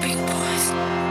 Big boys.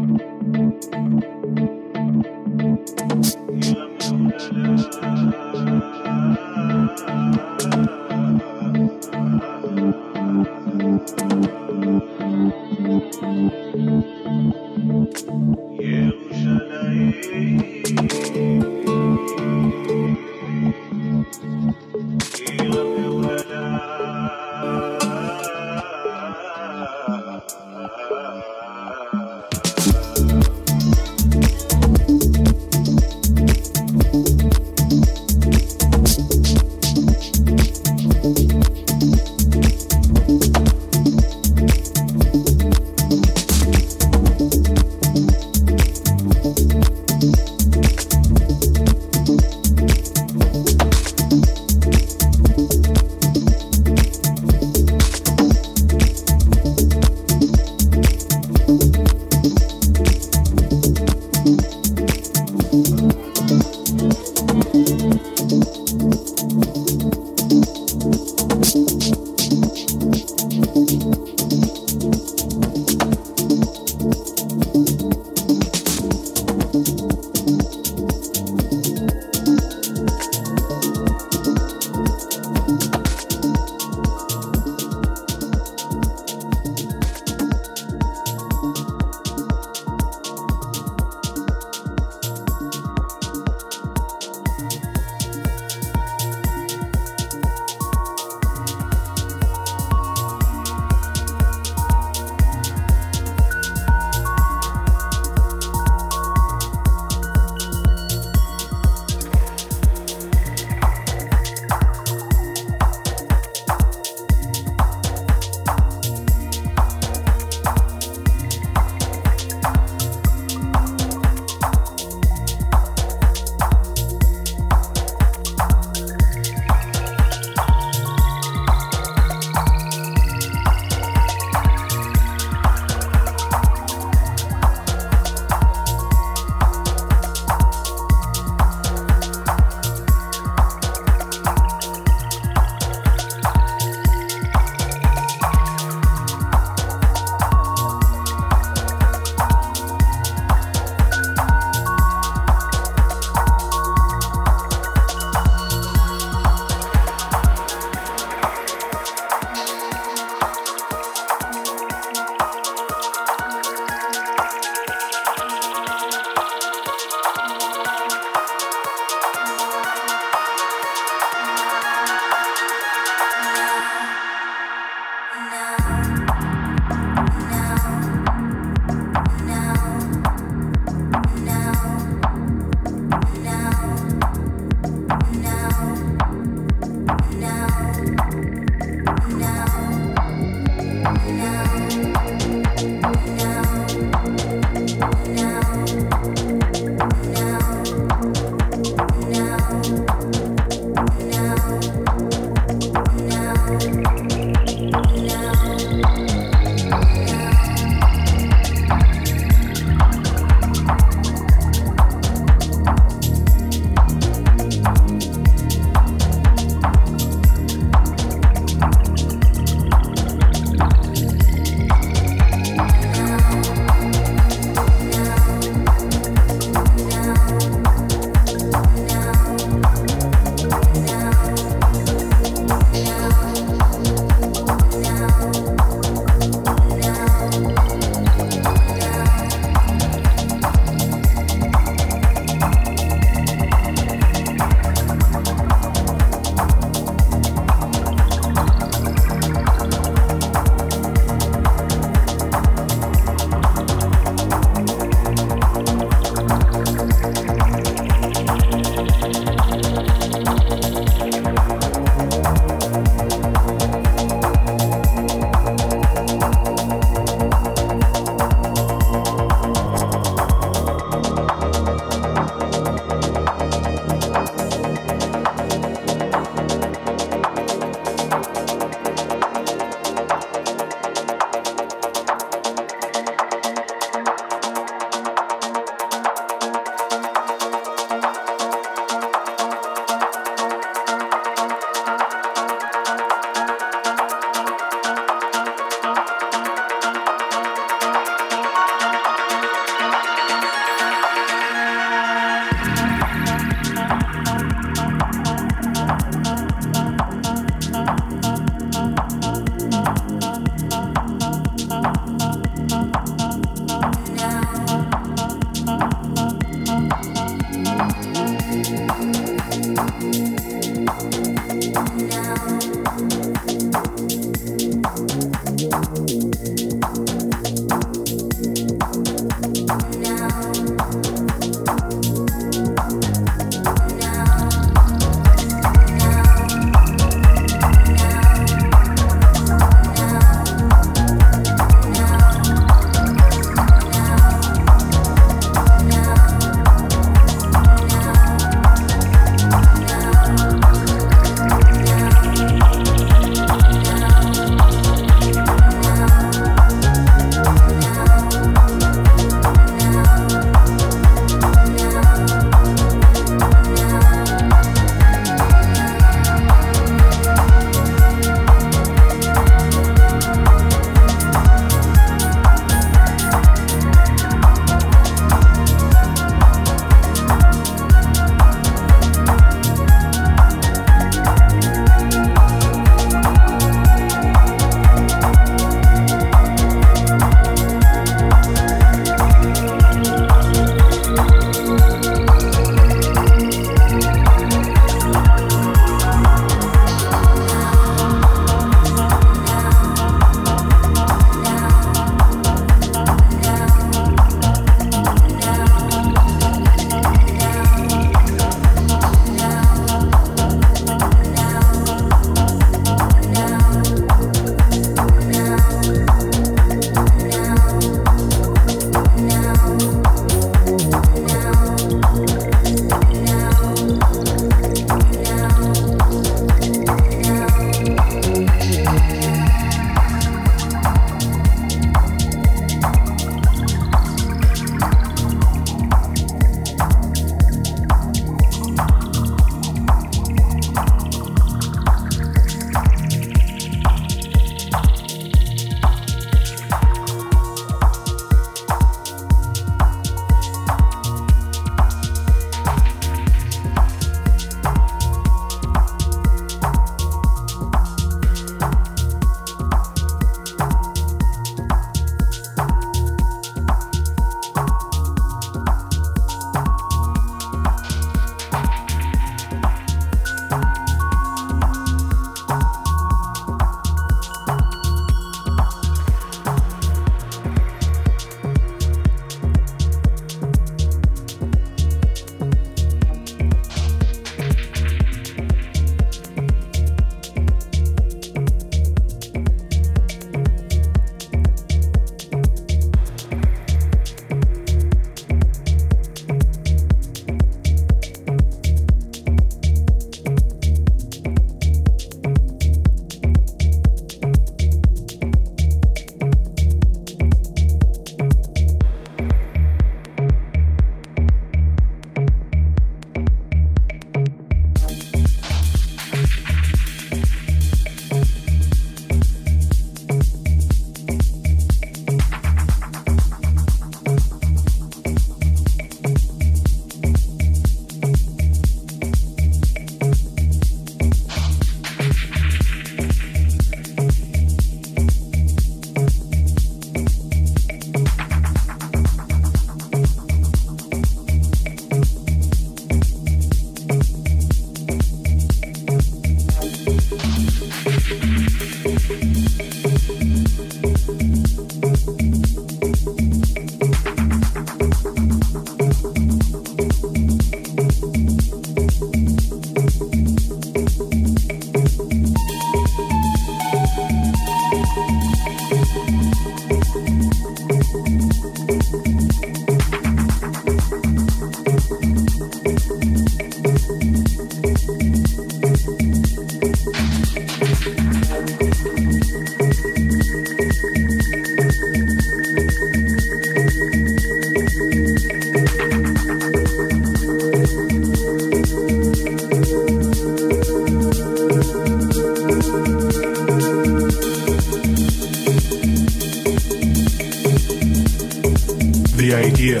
idea.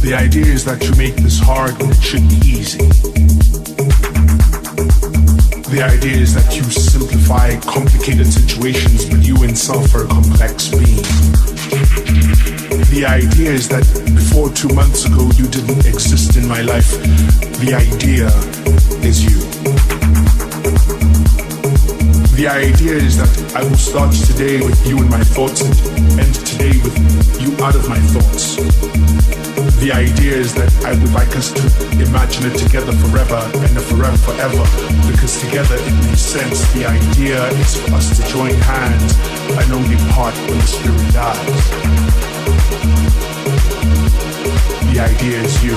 The idea is that you make this hard when it should be easy. The idea is that you simplify complicated situations, but you yourself are a complex being. The idea is that before two months ago you didn't exist in my life. The idea is you. The idea is that I will start today with you in my thoughts and today with you out of my thoughts. The idea is that I would like us to imagine it together forever and forever forever because together it makes sense. The idea is for us to join hands and only part when the spirit dies. The idea is you.